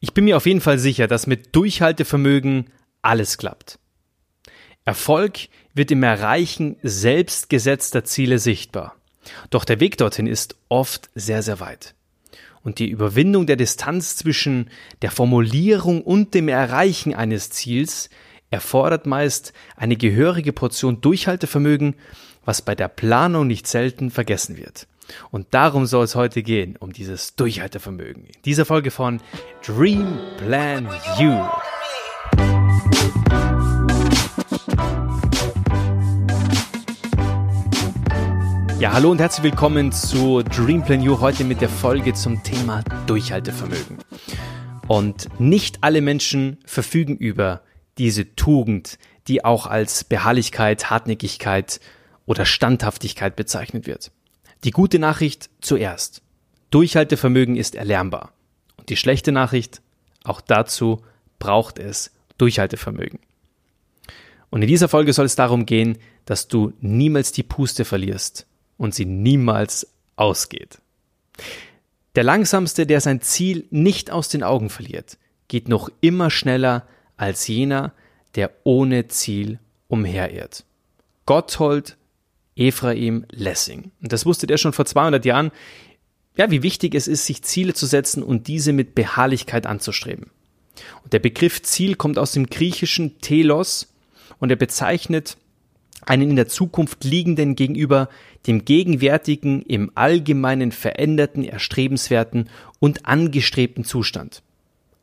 Ich bin mir auf jeden Fall sicher, dass mit Durchhaltevermögen alles klappt. Erfolg wird im Erreichen selbstgesetzter Ziele sichtbar. Doch der Weg dorthin ist oft sehr, sehr weit. Und die Überwindung der Distanz zwischen der Formulierung und dem Erreichen eines Ziels erfordert meist eine gehörige Portion Durchhaltevermögen, was bei der Planung nicht selten vergessen wird. Und darum soll es heute gehen, um dieses Durchhaltevermögen. In dieser Folge von Dream Plan You. Ja, hallo und herzlich willkommen zu Dream Plan You heute mit der Folge zum Thema Durchhaltevermögen. Und nicht alle Menschen verfügen über diese Tugend, die auch als Beharrlichkeit, Hartnäckigkeit oder Standhaftigkeit bezeichnet wird. Die gute Nachricht zuerst. Durchhaltevermögen ist erlernbar. Und die schlechte Nachricht, auch dazu braucht es Durchhaltevermögen. Und in dieser Folge soll es darum gehen, dass du niemals die Puste verlierst und sie niemals ausgeht. Der langsamste, der sein Ziel nicht aus den Augen verliert, geht noch immer schneller als jener, der ohne Ziel umherirrt. Gotthold Ephraim Lessing. Und das wusste der schon vor 200 Jahren, ja, wie wichtig es ist, sich Ziele zu setzen und diese mit Beharrlichkeit anzustreben. Und der Begriff Ziel kommt aus dem griechischen Telos und er bezeichnet einen in der Zukunft liegenden gegenüber dem gegenwärtigen, im allgemeinen veränderten, erstrebenswerten und angestrebten Zustand.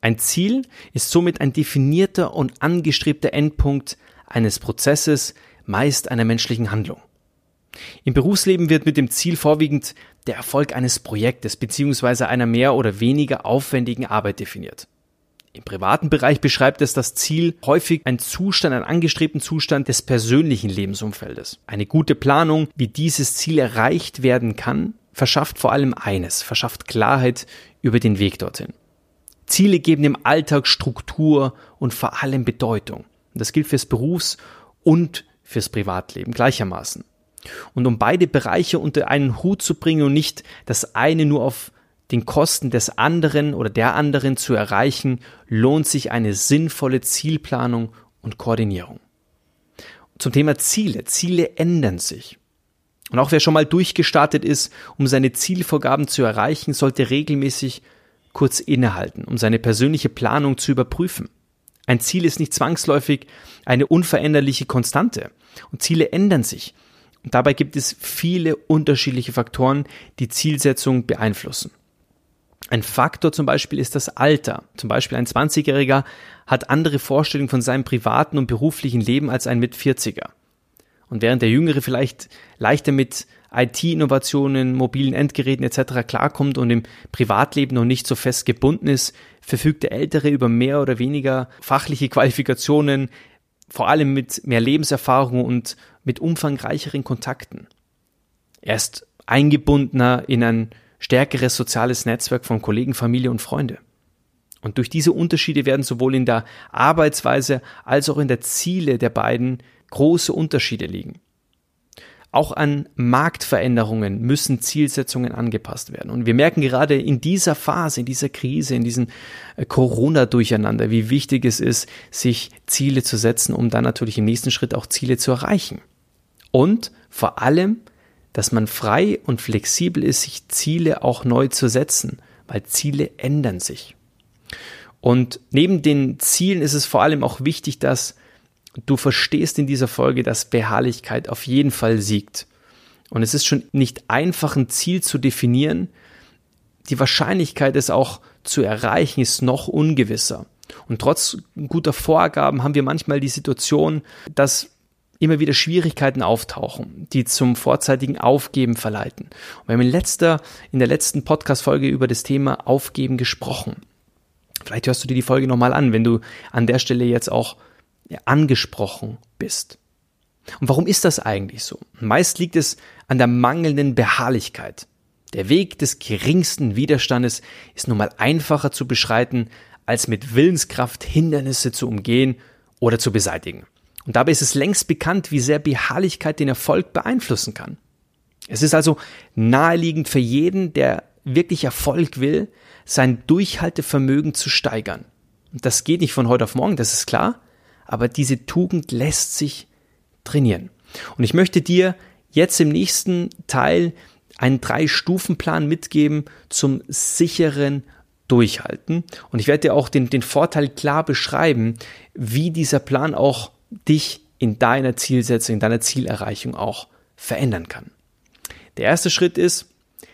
Ein Ziel ist somit ein definierter und angestrebter Endpunkt eines Prozesses, meist einer menschlichen Handlung. Im Berufsleben wird mit dem Ziel vorwiegend der Erfolg eines Projektes bzw. einer mehr oder weniger aufwendigen Arbeit definiert. Im privaten Bereich beschreibt es das Ziel häufig ein Zustand, einen angestrebten Zustand des persönlichen Lebensumfeldes. Eine gute Planung, wie dieses Ziel erreicht werden kann, verschafft vor allem eines, verschafft Klarheit über den Weg dorthin. Ziele geben dem Alltag Struktur und vor allem Bedeutung. Das gilt fürs Berufs- und fürs Privatleben gleichermaßen. Und um beide Bereiche unter einen Hut zu bringen und nicht das eine nur auf den Kosten des anderen oder der anderen zu erreichen, lohnt sich eine sinnvolle Zielplanung und Koordinierung. Zum Thema Ziele. Ziele ändern sich. Und auch wer schon mal durchgestartet ist, um seine Zielvorgaben zu erreichen, sollte regelmäßig kurz innehalten, um seine persönliche Planung zu überprüfen. Ein Ziel ist nicht zwangsläufig eine unveränderliche Konstante. Und Ziele ändern sich. Und dabei gibt es viele unterschiedliche Faktoren, die Zielsetzung beeinflussen. Ein Faktor zum Beispiel ist das Alter. Zum Beispiel ein 20-Jähriger hat andere Vorstellungen von seinem privaten und beruflichen Leben als ein mit 40er. Und während der Jüngere vielleicht leichter mit IT-Innovationen, mobilen Endgeräten etc. klarkommt und im Privatleben noch nicht so fest gebunden ist, verfügt der Ältere über mehr oder weniger fachliche Qualifikationen, vor allem mit mehr Lebenserfahrung und mit umfangreicheren Kontakten. Er ist eingebundener in ein stärkeres soziales Netzwerk von Kollegen, Familie und Freunde. Und durch diese Unterschiede werden sowohl in der Arbeitsweise als auch in der Ziele der beiden große Unterschiede liegen. Auch an Marktveränderungen müssen Zielsetzungen angepasst werden. Und wir merken gerade in dieser Phase, in dieser Krise, in diesem äh, Corona-Durcheinander, wie wichtig es ist, sich Ziele zu setzen, um dann natürlich im nächsten Schritt auch Ziele zu erreichen. Und vor allem, dass man frei und flexibel ist, sich Ziele auch neu zu setzen, weil Ziele ändern sich. Und neben den Zielen ist es vor allem auch wichtig, dass du verstehst in dieser Folge, dass Beharrlichkeit auf jeden Fall siegt. Und es ist schon nicht einfach, ein Ziel zu definieren. Die Wahrscheinlichkeit, es auch zu erreichen, ist noch ungewisser. Und trotz guter Vorgaben haben wir manchmal die Situation, dass immer wieder Schwierigkeiten auftauchen, die zum vorzeitigen Aufgeben verleiten. Und wir haben in, letzter, in der letzten Podcast-Folge über das Thema Aufgeben gesprochen. Vielleicht hörst du dir die Folge nochmal an, wenn du an der Stelle jetzt auch angesprochen bist. Und warum ist das eigentlich so? Meist liegt es an der mangelnden Beharrlichkeit. Der Weg des geringsten Widerstandes ist nun mal einfacher zu beschreiten, als mit Willenskraft Hindernisse zu umgehen oder zu beseitigen. Und dabei ist es längst bekannt, wie sehr Beharrlichkeit den Erfolg beeinflussen kann. Es ist also naheliegend für jeden, der wirklich Erfolg will, sein Durchhaltevermögen zu steigern. Und das geht nicht von heute auf morgen, das ist klar, aber diese Tugend lässt sich trainieren. Und ich möchte dir jetzt im nächsten Teil einen Drei-Stufen-Plan mitgeben zum sicheren Durchhalten. Und ich werde dir auch den, den Vorteil klar beschreiben, wie dieser Plan auch dich in deiner Zielsetzung, in deiner Zielerreichung auch verändern kann. Der erste Schritt ist,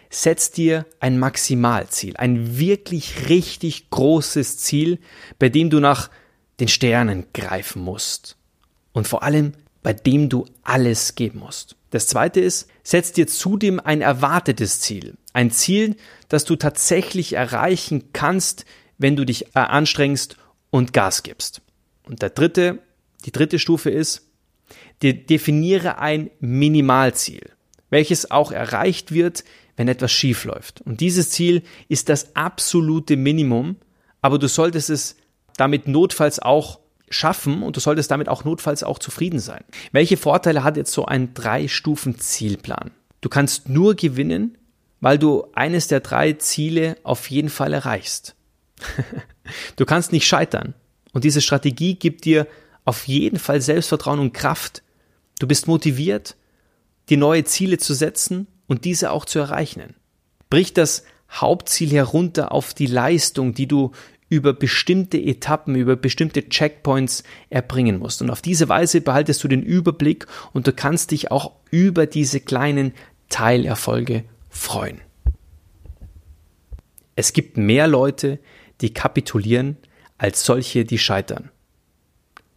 setz dir ein Maximalziel, ein wirklich richtig großes Ziel, bei dem du nach den Sternen greifen musst. Und vor allem, bei dem du alles geben musst. Das zweite ist, setz dir zudem ein erwartetes Ziel. Ein Ziel, das du tatsächlich erreichen kannst, wenn du dich äh, anstrengst und Gas gibst. Und der dritte, die dritte Stufe ist, definiere ein Minimalziel, welches auch erreicht wird, wenn etwas schief läuft. Und dieses Ziel ist das absolute Minimum, aber du solltest es damit notfalls auch schaffen und du solltest damit auch notfalls auch zufrieden sein. Welche Vorteile hat jetzt so ein Drei-Stufen-Zielplan? Du kannst nur gewinnen, weil du eines der drei Ziele auf jeden Fall erreichst. du kannst nicht scheitern. Und diese Strategie gibt dir auf jeden Fall Selbstvertrauen und Kraft. Du bist motiviert, die neue Ziele zu setzen und diese auch zu erreichen. Brich das Hauptziel herunter auf die Leistung, die du über bestimmte Etappen, über bestimmte Checkpoints erbringen musst. Und auf diese Weise behaltest du den Überblick und du kannst dich auch über diese kleinen Teilerfolge freuen. Es gibt mehr Leute, die kapitulieren, als solche, die scheitern.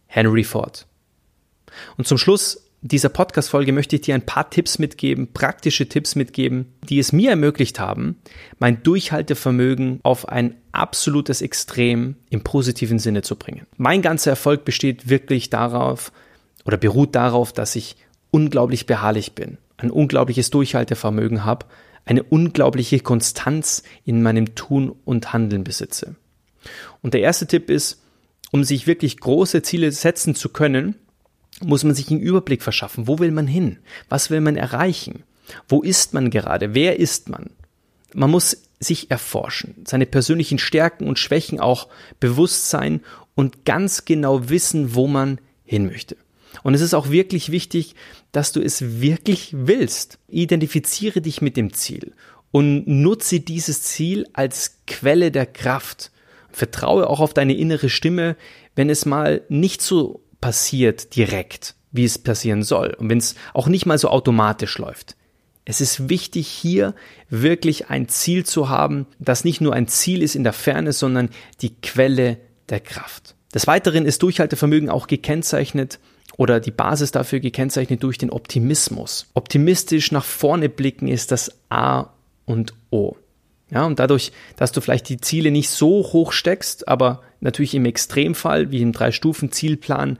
Henry Ford. Und zum Schluss dieser Podcast-Folge möchte ich dir ein paar Tipps mitgeben, praktische Tipps mitgeben, die es mir ermöglicht haben, mein Durchhaltevermögen auf ein absolutes Extrem im positiven Sinne zu bringen. Mein ganzer Erfolg besteht wirklich darauf oder beruht darauf, dass ich unglaublich beharrlich bin, ein unglaubliches Durchhaltevermögen habe, eine unglaubliche Konstanz in meinem Tun und Handeln besitze. Und der erste Tipp ist, um sich wirklich große Ziele setzen zu können, muss man sich einen Überblick verschaffen. Wo will man hin? Was will man erreichen? Wo ist man gerade? Wer ist man? Man muss sich erforschen, seine persönlichen Stärken und Schwächen auch bewusst sein und ganz genau wissen, wo man hin möchte. Und es ist auch wirklich wichtig, dass du es wirklich willst. Identifiziere dich mit dem Ziel und nutze dieses Ziel als Quelle der Kraft. Vertraue auch auf deine innere Stimme, wenn es mal nicht so passiert direkt, wie es passieren soll und wenn es auch nicht mal so automatisch läuft. Es ist wichtig, hier wirklich ein Ziel zu haben, das nicht nur ein Ziel ist in der Ferne, sondern die Quelle der Kraft. Des Weiteren ist Durchhaltevermögen auch gekennzeichnet oder die Basis dafür gekennzeichnet durch den Optimismus. Optimistisch nach vorne blicken ist das A und O. Ja, und dadurch, dass du vielleicht die Ziele nicht so hoch steckst, aber natürlich im Extremfall, wie im Drei-Stufen-Zielplan,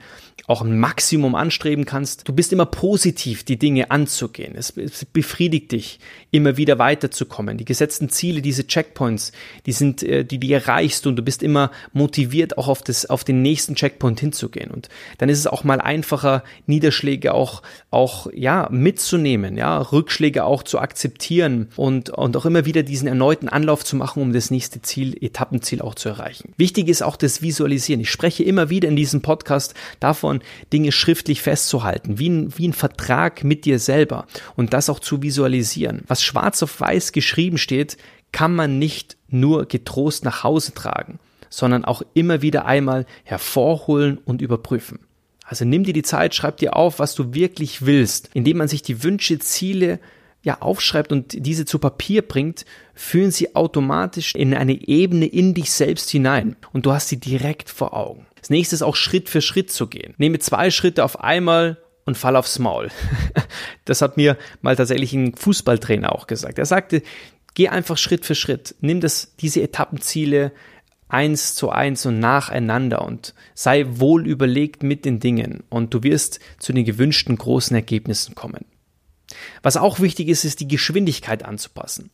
auch ein Maximum anstreben kannst. Du bist immer positiv, die Dinge anzugehen. Es, befriedigt dich, immer wieder weiterzukommen. Die gesetzten Ziele, diese Checkpoints, die sind, äh, die, die erreichst und du bist immer motiviert, auch auf das, auf den nächsten Checkpoint hinzugehen. Und dann ist es auch mal einfacher, Niederschläge auch, auch, ja, mitzunehmen, ja, Rückschläge auch zu akzeptieren und, und auch immer wieder diesen erneuten Anlauf zu machen, um das nächste Ziel, Etappenziel auch zu erreichen. Wichtig ist auch das Visualisieren. Ich spreche immer wieder in diesem Podcast davon, Dinge schriftlich festzuhalten, wie ein, wie ein Vertrag mit dir selber und das auch zu visualisieren. Was schwarz auf weiß geschrieben steht, kann man nicht nur getrost nach Hause tragen, sondern auch immer wieder einmal hervorholen und überprüfen. Also nimm dir die Zeit, schreib dir auf, was du wirklich willst, indem man sich die Wünsche, Ziele ja aufschreibt und diese zu Papier bringt, führen sie automatisch in eine Ebene in dich selbst hinein und du hast sie direkt vor Augen. Das nächste ist auch Schritt für Schritt zu gehen. Nehme zwei Schritte auf einmal und fall aufs Maul. Das hat mir mal tatsächlich ein Fußballtrainer auch gesagt. Er sagte, geh einfach Schritt für Schritt. Nimm das, diese Etappenziele eins zu eins und nacheinander und sei wohl überlegt mit den Dingen und du wirst zu den gewünschten großen Ergebnissen kommen. Was auch wichtig ist, ist die Geschwindigkeit anzupassen.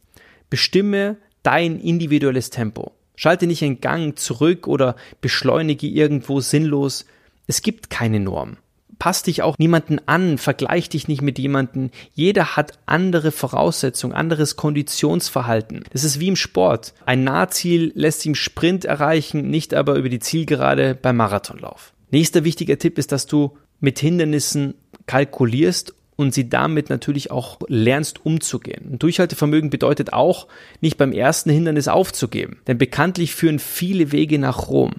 Bestimme dein individuelles Tempo. Schalte nicht einen Gang zurück oder beschleunige irgendwo sinnlos. Es gibt keine Norm. Pass dich auch niemanden an, vergleich dich nicht mit jemanden. Jeder hat andere Voraussetzungen, anderes Konditionsverhalten. Das ist wie im Sport. Ein Nahziel lässt sich im Sprint erreichen, nicht aber über die Zielgerade beim Marathonlauf. Nächster wichtiger Tipp ist, dass du mit Hindernissen kalkulierst und sie damit natürlich auch lernst umzugehen. Und Durchhaltevermögen bedeutet auch, nicht beim ersten Hindernis aufzugeben. Denn bekanntlich führen viele Wege nach Rom.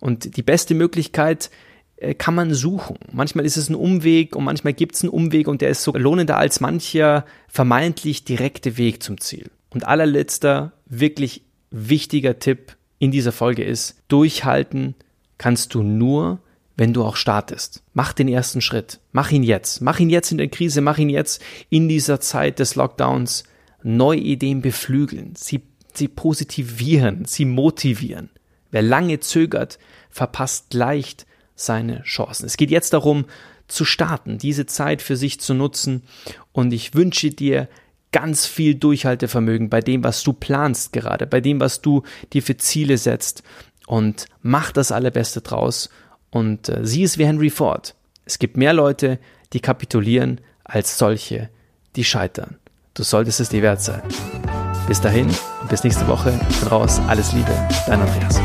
Und die beste Möglichkeit äh, kann man suchen. Manchmal ist es ein Umweg und manchmal gibt es einen Umweg und der ist so lohnender als mancher vermeintlich direkte Weg zum Ziel. Und allerletzter, wirklich wichtiger Tipp in dieser Folge ist, durchhalten kannst du nur, wenn du auch startest. Mach den ersten Schritt. Mach ihn jetzt. Mach ihn jetzt in der Krise. Mach ihn jetzt in dieser Zeit des Lockdowns. Neue Ideen beflügeln. Sie, sie positivieren. Sie motivieren. Wer lange zögert, verpasst leicht seine Chancen. Es geht jetzt darum, zu starten, diese Zeit für sich zu nutzen. Und ich wünsche dir ganz viel Durchhaltevermögen bei dem, was du planst gerade, bei dem, was du dir für Ziele setzt. Und mach das Allerbeste draus und äh, sieh es wie Henry Ford. Es gibt mehr Leute, die kapitulieren, als solche, die scheitern. Du solltest es dir wert sein. Bis dahin und bis nächste Woche. Ich bin raus. Alles Liebe, dein Andreas.